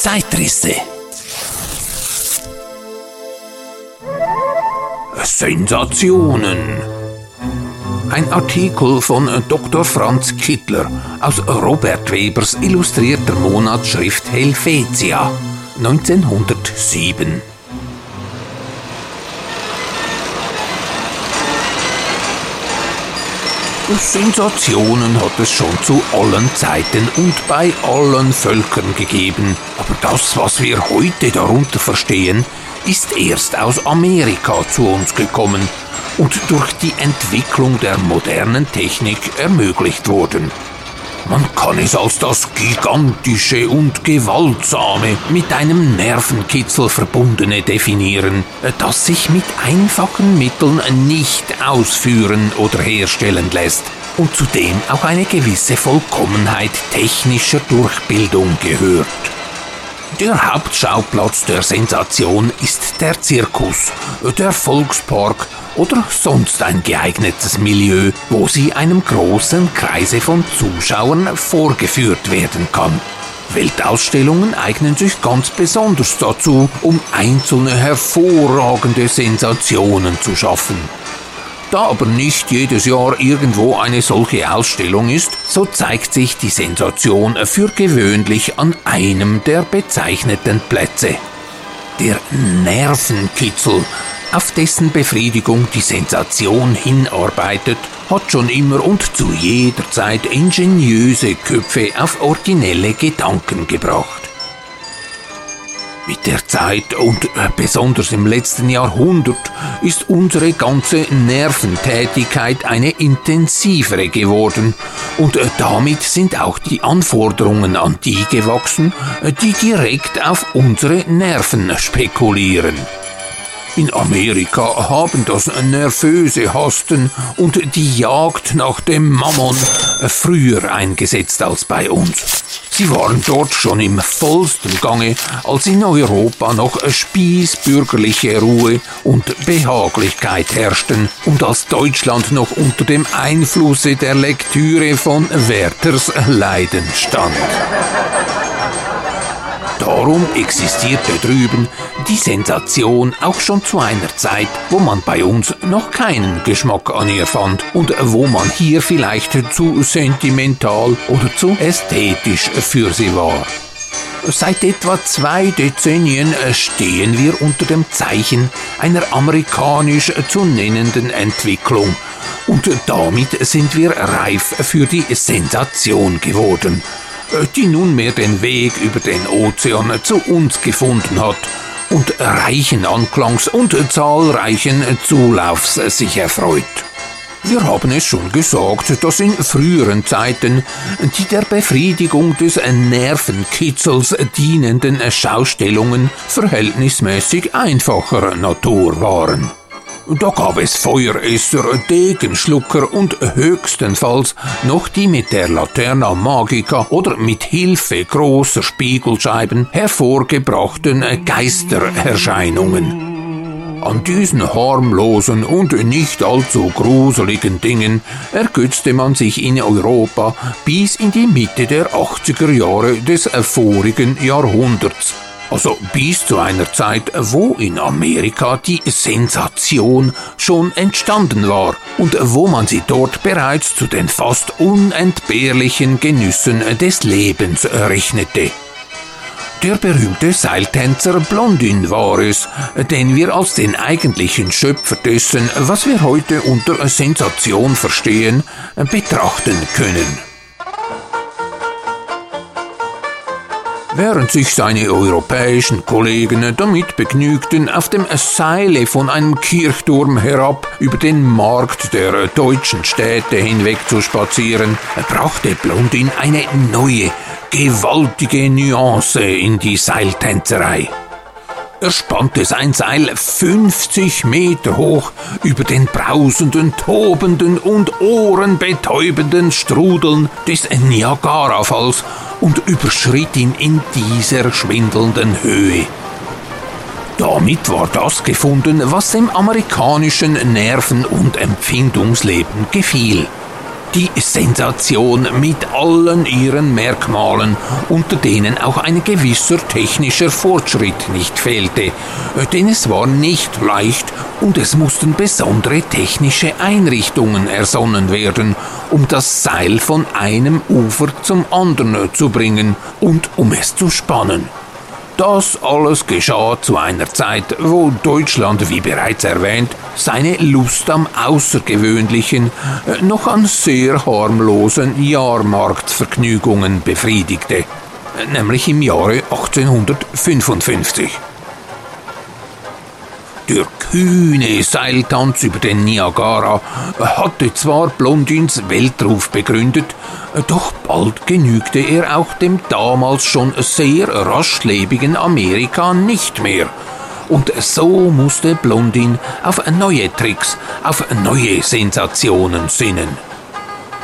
Zeitrisse. Sensationen. Ein Artikel von Dr. Franz Kittler aus Robert Webers illustrierter Monatsschrift Helvetia 1907. Sensationen hat es schon zu allen Zeiten und bei allen Völkern gegeben. Aber das, was wir heute darunter verstehen, ist erst aus Amerika zu uns gekommen und durch die Entwicklung der modernen Technik ermöglicht worden. Man kann es als das gigantische und gewaltsame, mit einem Nervenkitzel verbundene definieren, das sich mit einfachen Mitteln nicht ausführen oder herstellen lässt und zudem auch eine gewisse Vollkommenheit technischer Durchbildung gehört. Der Hauptschauplatz der Sensation ist der Zirkus, der Volkspark oder sonst ein geeignetes Milieu, wo sie einem großen Kreise von Zuschauern vorgeführt werden kann. Weltausstellungen eignen sich ganz besonders dazu, um einzelne hervorragende Sensationen zu schaffen. Da aber nicht jedes Jahr irgendwo eine solche Ausstellung ist, so zeigt sich die Sensation für gewöhnlich an einem der bezeichneten Plätze. Der Nervenkitzel auf dessen Befriedigung die Sensation hinarbeitet, hat schon immer und zu jeder Zeit ingeniöse Köpfe auf originelle Gedanken gebracht. Mit der Zeit und äh, besonders im letzten Jahrhundert ist unsere ganze Nerventätigkeit eine intensivere geworden und äh, damit sind auch die Anforderungen an die gewachsen, äh, die direkt auf unsere Nerven spekulieren. In Amerika haben das nervöse Hasten und die Jagd nach dem Mammon früher eingesetzt als bei uns. Sie waren dort schon im vollsten Gange, als in Europa noch spießbürgerliche Ruhe und Behaglichkeit herrschten und als Deutschland noch unter dem Einflusse der Lektüre von Werthers Leiden stand. Darum existierte drüben die Sensation auch schon zu einer Zeit, wo man bei uns noch keinen Geschmack an ihr fand und wo man hier vielleicht zu sentimental oder zu ästhetisch für sie war. Seit etwa zwei Dezennien stehen wir unter dem Zeichen einer amerikanisch zu nennenden Entwicklung und damit sind wir reif für die Sensation geworden die nunmehr den Weg über den Ozean zu uns gefunden hat und reichen Anklangs und zahlreichen Zulaufs sich erfreut. Wir haben es schon gesagt, dass in früheren Zeiten die der Befriedigung des Nervenkitzels dienenden Schaustellungen verhältnismäßig einfacher Natur waren. Da gab es Feueresser, Degenschlucker und höchstenfalls noch die mit der Laterna Magica oder mit Hilfe großer Spiegelscheiben hervorgebrachten Geistererscheinungen. An diesen harmlosen und nicht allzu gruseligen Dingen ergötzte man sich in Europa bis in die Mitte der 80er Jahre des vorigen Jahrhunderts also bis zu einer Zeit, wo in Amerika die Sensation schon entstanden war und wo man sie dort bereits zu den fast unentbehrlichen Genüssen des Lebens rechnete. Der berühmte Seiltänzer Blondin war es, den wir als den eigentlichen Schöpfer dessen, was wir heute unter Sensation verstehen, betrachten können. Während sich seine europäischen Kollegen damit begnügten, auf dem Seile von einem Kirchturm herab über den Markt der deutschen Städte hinweg zu spazieren, brachte Blondin eine neue, gewaltige Nuance in die Seiltänzerei. Er spannte sein Seil 50 Meter hoch über den brausenden, tobenden und ohrenbetäubenden Strudeln des Niagarafalls und überschritt ihn in dieser schwindelnden Höhe. Damit war das gefunden, was dem amerikanischen Nerven- und Empfindungsleben gefiel. Die Sensation mit allen ihren Merkmalen, unter denen auch ein gewisser technischer Fortschritt nicht fehlte. Denn es war nicht leicht und es mussten besondere technische Einrichtungen ersonnen werden, um das Seil von einem Ufer zum anderen zu bringen und um es zu spannen. Das alles geschah zu einer Zeit, wo Deutschland, wie bereits erwähnt, seine Lust am Außergewöhnlichen äh, noch an sehr harmlosen Jahrmarktvergnügungen befriedigte, nämlich im Jahre 1855. Der kühne Seiltanz über den Niagara hatte zwar Blondins Weltruf begründet, doch bald genügte er auch dem damals schon sehr raschlebigen Amerika nicht mehr. Und so musste Blondin auf neue Tricks, auf neue Sensationen sinnen.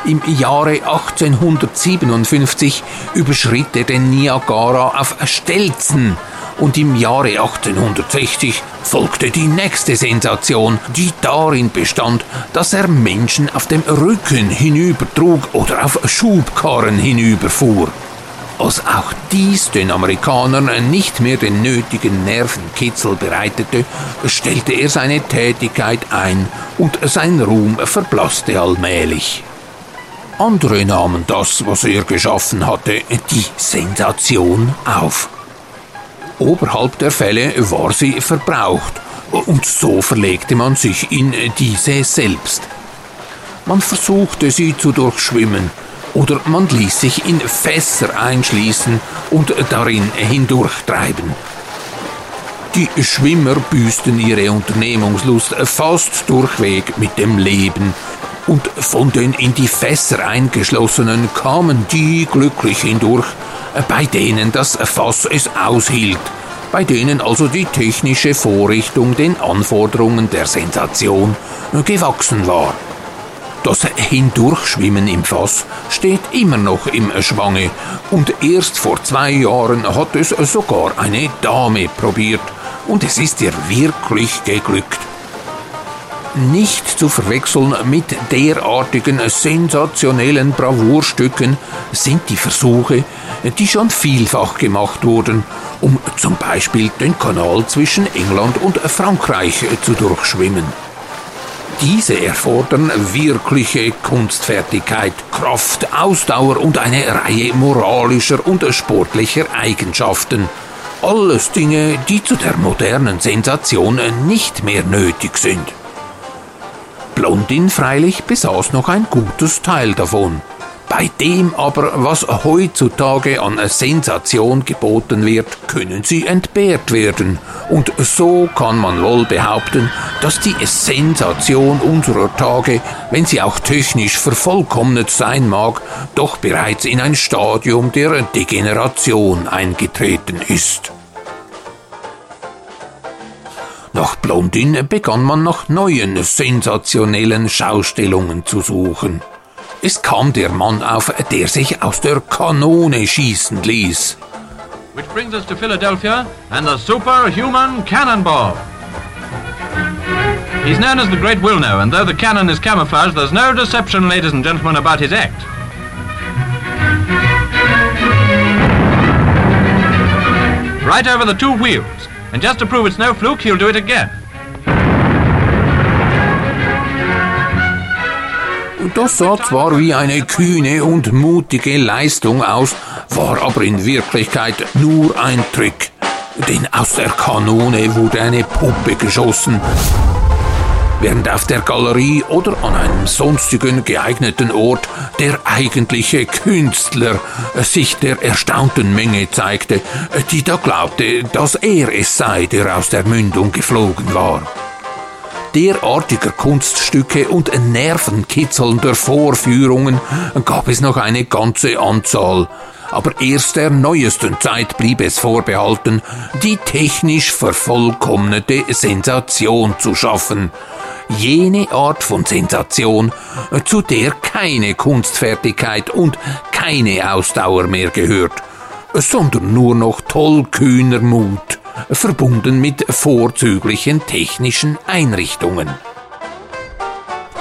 Im Jahre 1857 überschritt er den Niagara auf Stelzen und im Jahre 1860 folgte die nächste Sensation, die darin bestand, dass er Menschen auf dem Rücken hinübertrug oder auf Schubkarren hinüberfuhr. Als auch dies den Amerikanern nicht mehr den nötigen Nervenkitzel bereitete, stellte er seine Tätigkeit ein und sein Ruhm verblasste allmählich. Andere nahmen das, was er geschaffen hatte, die Sensation auf. Oberhalb der Fälle war sie verbraucht, und so verlegte man sich in diese selbst. Man versuchte sie zu durchschwimmen, oder man ließ sich in Fässer einschließen und darin hindurchtreiben. Die Schwimmer büßten ihre Unternehmungslust fast durchweg mit dem Leben, und von den in die Fässer eingeschlossenen kamen die glücklich hindurch, bei denen das Fass es aushielt, bei denen also die technische Vorrichtung den Anforderungen der Sensation gewachsen war. Das Hindurchschwimmen im Fass steht immer noch im Schwange. Und erst vor zwei Jahren hat es sogar eine Dame probiert. Und es ist ihr wirklich geglückt nicht zu verwechseln mit derartigen sensationellen Bravourstücken sind die Versuche, die schon vielfach gemacht wurden, um zum Beispiel den Kanal zwischen England und Frankreich zu durchschwimmen. Diese erfordern wirkliche Kunstfertigkeit, Kraft, Ausdauer und eine Reihe moralischer und sportlicher Eigenschaften. Alles Dinge, die zu der modernen Sensation nicht mehr nötig sind. Blondin freilich besaß noch ein gutes Teil davon. Bei dem aber, was heutzutage an Sensation geboten wird, können sie entbehrt werden. Und so kann man wohl behaupten, dass die Sensation unserer Tage, wenn sie auch technisch vervollkommnet sein mag, doch bereits in ein Stadium der Degeneration eingetreten ist. Nach Blondin begann man nach neuen sensationellen Schaustellungen zu suchen. Es kam der Mann auf, der sich aus der Kanone schießen ließ. Which brings us to Philadelphia and the superhuman cannonball. He's known as the Great Wilno, and though the cannon is camouflaged, there's no deception, ladies and gentlemen, about his act. Right over the two wheels. And just to prove it's no fluke, he'll do it again. Das sah zwar wie eine kühne und mutige Leistung aus, war aber in Wirklichkeit nur ein Trick. Denn aus der Kanone wurde eine Puppe geschossen, während auf der Galerie oder an einem sonstigen geeigneten Ort der eigentliche Künstler sich der erstaunten Menge zeigte, die da glaubte, dass er es sei, der aus der Mündung geflogen war. Derartiger Kunststücke und nervenkitzelnder Vorführungen gab es noch eine ganze Anzahl, aber erst der neuesten Zeit blieb es vorbehalten, die technisch vervollkommnete Sensation zu schaffen, jene Art von Sensation, zu der keine Kunstfertigkeit und keine Ausdauer mehr gehört, sondern nur noch tollkühner Mut, verbunden mit vorzüglichen technischen Einrichtungen.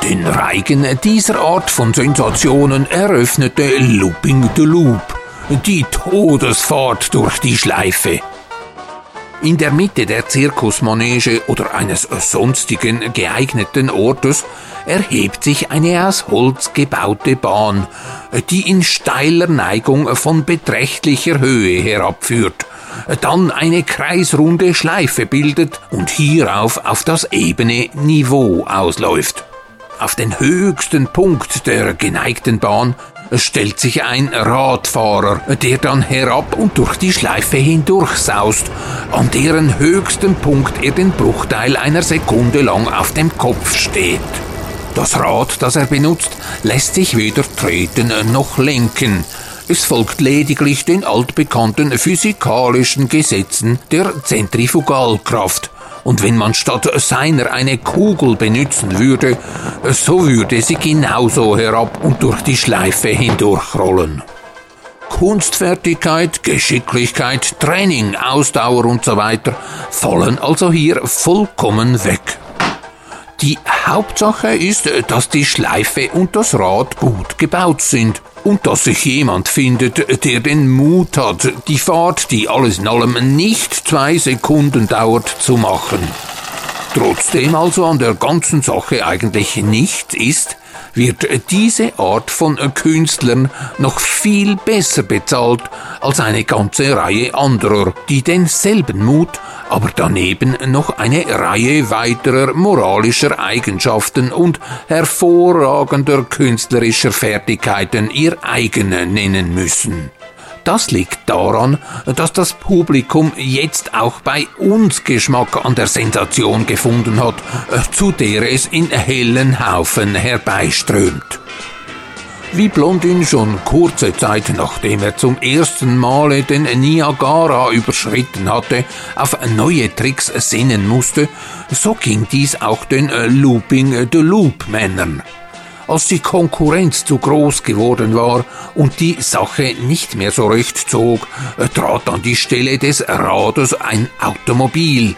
Den Reigen dieser Art von Sensationen eröffnete Looping the Loop, die Todesfahrt durch die Schleife. In der Mitte der Zirkusmanege oder eines sonstigen geeigneten Ortes erhebt sich eine aus Holz gebaute Bahn, die in steiler Neigung von beträchtlicher Höhe herabführt, dann eine kreisrunde Schleife bildet und hierauf auf das ebene Niveau ausläuft. Auf den höchsten Punkt der geneigten Bahn stellt sich ein Radfahrer, der dann herab und durch die Schleife hindurch saust, an deren höchsten Punkt er den Bruchteil einer Sekunde lang auf dem Kopf steht. Das Rad, das er benutzt, lässt sich weder treten noch lenken. Es folgt lediglich den altbekannten physikalischen Gesetzen der Zentrifugalkraft, und wenn man statt seiner eine Kugel benutzen würde, so würde sie genauso herab und durch die Schleife hindurchrollen. Kunstfertigkeit, Geschicklichkeit, Training, Ausdauer und so fallen also hier vollkommen weg. Die Hauptsache ist, dass die Schleife und das Rad gut gebaut sind und dass sich jemand findet, der den Mut hat, die Fahrt, die alles in allem nicht zwei Sekunden dauert, zu machen. Trotzdem also an der ganzen Sache eigentlich nichts ist, wird diese Art von Künstlern noch viel besser bezahlt als eine ganze Reihe anderer, die denselben Mut, aber daneben noch eine Reihe weiterer moralischer Eigenschaften und hervorragender künstlerischer Fertigkeiten ihr eigen nennen müssen. Das liegt daran, dass das Publikum jetzt auch bei uns Geschmack an der Sensation gefunden hat, zu der es in hellen Haufen herbeiströmt. Wie Blondin schon kurze Zeit nachdem er zum ersten Male den Niagara überschritten hatte, auf neue Tricks sinnen musste, so ging dies auch den Looping the Loop Männern. Als die Konkurrenz zu groß geworden war und die Sache nicht mehr so recht zog, trat an die Stelle des Rades ein Automobil,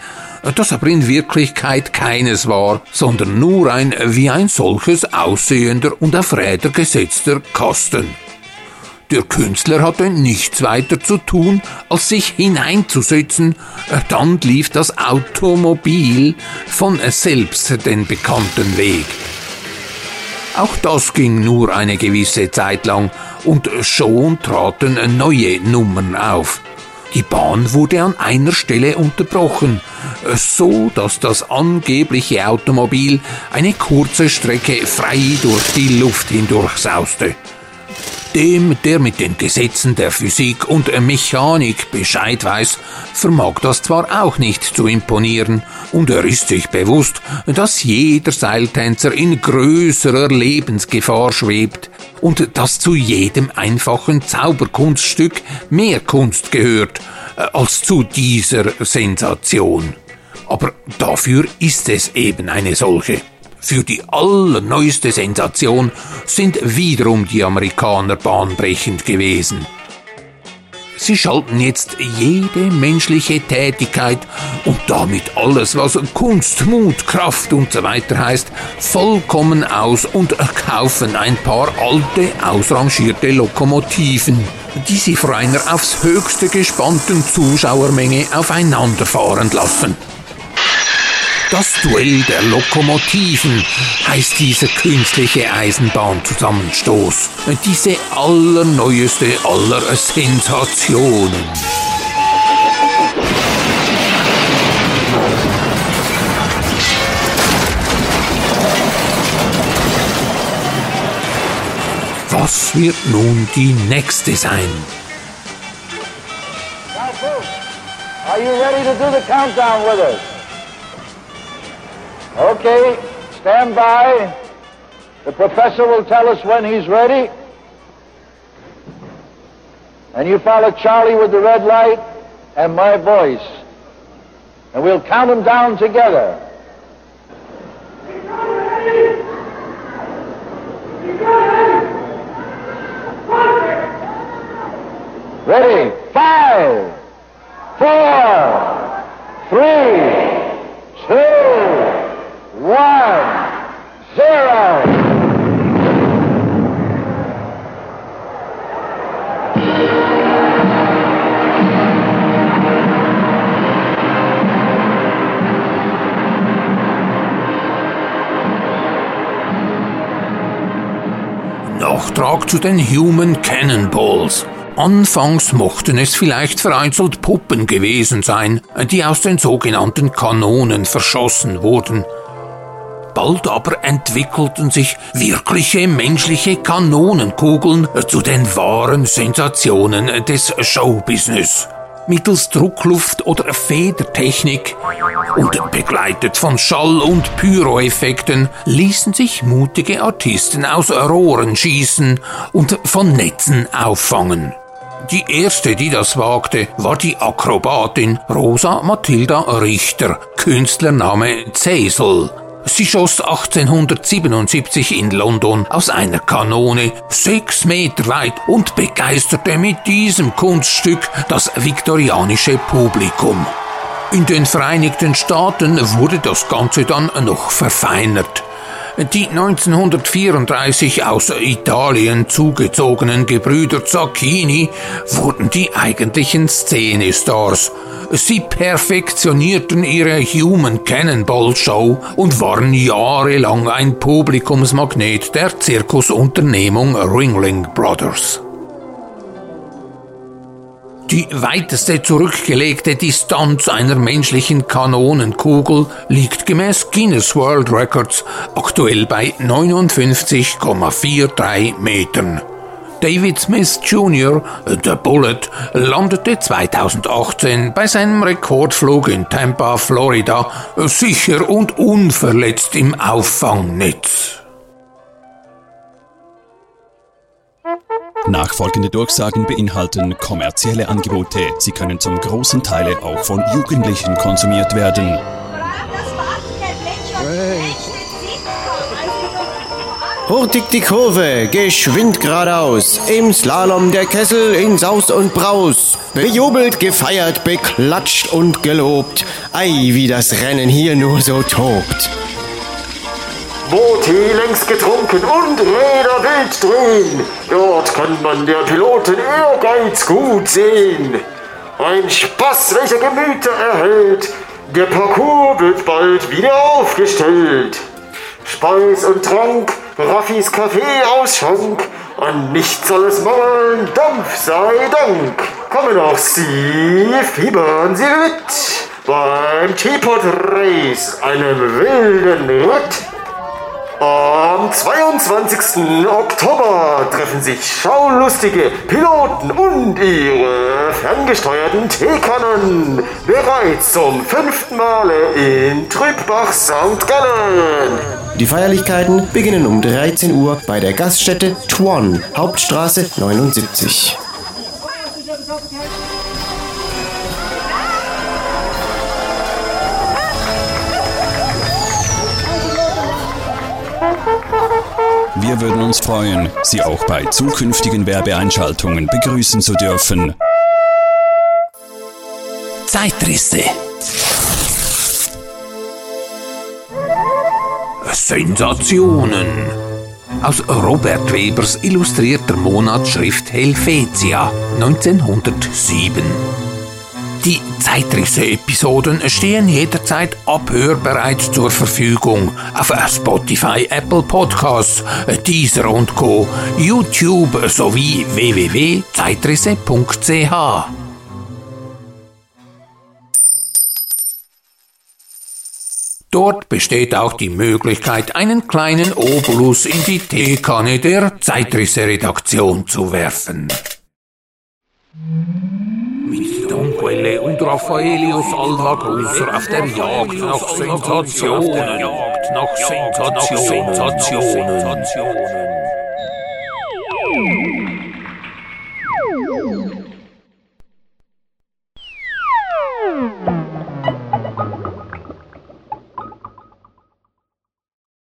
das aber in Wirklichkeit keines war, sondern nur ein wie ein solches aussehender und auf Räder gesetzter Kasten. Der Künstler hatte nichts weiter zu tun, als sich hineinzusetzen, dann lief das Automobil von selbst den bekannten Weg. Auch das ging nur eine gewisse Zeit lang und schon traten neue Nummern auf. Die Bahn wurde an einer Stelle unterbrochen, so dass das angebliche Automobil eine kurze Strecke frei durch die Luft hindurch sauste. Dem, der mit den Gesetzen der Physik und Mechanik Bescheid weiß, vermag das zwar auch nicht zu imponieren, und er ist sich bewusst, dass jeder Seiltänzer in größerer Lebensgefahr schwebt und dass zu jedem einfachen Zauberkunststück mehr Kunst gehört äh, als zu dieser Sensation. Aber dafür ist es eben eine solche. Für die allerneueste Sensation sind wiederum die Amerikaner bahnbrechend gewesen. Sie schalten jetzt jede menschliche Tätigkeit und damit alles, was Kunst, Mut, Kraft und so weiter heißt, vollkommen aus und kaufen ein paar alte, ausrangierte Lokomotiven, die sie vor einer aufs höchste gespannten Zuschauermenge aufeinanderfahren lassen. Duell der Lokomotiven heißt dieser künstliche Eisenbahnzusammenstoß. Diese allerneueste aller Sensationen. Was wird nun die nächste sein? Are you ready to do the countdown with us? Okay, stand by. The professor will tell us when he's ready. And you follow Charlie with the red light and my voice. And we'll count them down together. Ready? Zu den Human Cannonballs. Anfangs mochten es vielleicht vereinzelt Puppen gewesen sein, die aus den sogenannten Kanonen verschossen wurden. Bald aber entwickelten sich wirkliche menschliche Kanonenkugeln zu den wahren Sensationen des Showbusiness. Mittels Druckluft oder Federtechnik und begleitet von Schall- und Pyroeffekten ließen sich mutige Artisten aus Rohren schießen und von Netzen auffangen. Die erste, die das wagte, war die Akrobatin Rosa Mathilda Richter, Künstlername Cecil. Sie schoss 1877 in London aus einer Kanone sechs Meter weit und begeisterte mit diesem Kunststück das viktorianische Publikum. In den Vereinigten Staaten wurde das Ganze dann noch verfeinert. Die 1934 aus Italien zugezogenen Gebrüder Zacchini wurden die eigentlichen Szenestars. Sie perfektionierten ihre Human Cannonball Show und waren jahrelang ein Publikumsmagnet der Zirkusunternehmung Ringling Brothers. Die weiteste zurückgelegte Distanz einer menschlichen Kanonenkugel liegt gemäß Guinness World Records aktuell bei 59,43 Metern. David Smith Jr., der Bullet, landete 2018 bei seinem Rekordflug in Tampa, Florida, sicher und unverletzt im Auffangnetz. Nachfolgende Durchsagen beinhalten kommerzielle Angebote. Sie können zum großen Teil auch von Jugendlichen konsumiert werden. Hurtig die Kurve, geschwind geradeaus. Im Slalom der Kessel in Saus und Braus. Bejubelt, gefeiert, beklatscht und gelobt. Ei, wie das Rennen hier nur so tobt. Boote längst getrunken und Räder wild drehen. Dort kann man der Piloten Ehrgeiz gut sehen. Ein Spaß, welcher Gemüter erhält. Der Parcours wird bald wieder aufgestellt. Speis und Trank, Raffis Kaffee Ausschank. An nichts soll es mangeln, Dampf sei Dank. Kommen auch Sie, fiebern Sie mit beim Teapot Race, einem wilden Ritt. Am 22. Oktober treffen sich schaulustige Piloten und ihre ferngesteuerten Teekannen bereits zum fünften Male in Trübach St. Gallen. Die Feierlichkeiten beginnen um 13 Uhr bei der Gaststätte Twan, Hauptstraße 79. Wir würden uns freuen, Sie auch bei zukünftigen Werbeeinschaltungen begrüßen zu dürfen. Zeitrisse. Sensationen. Aus Robert Webers illustrierter Monatsschrift Helvetia 1907. Die Zeitrisse-Episoden stehen jederzeit abhörbereit zur Verfügung auf Spotify, Apple Podcasts, Deezer und Co., YouTube sowie www.zeitrisse.ch. Dort besteht auch die Möglichkeit, einen kleinen Obolus in die Teekanne der Zeitrisse-Redaktion zu werfen. Mit Donquelle und Raffaelius Alva Grusser auf der Jagd nach Sensationen. Jagd nach Sensationen.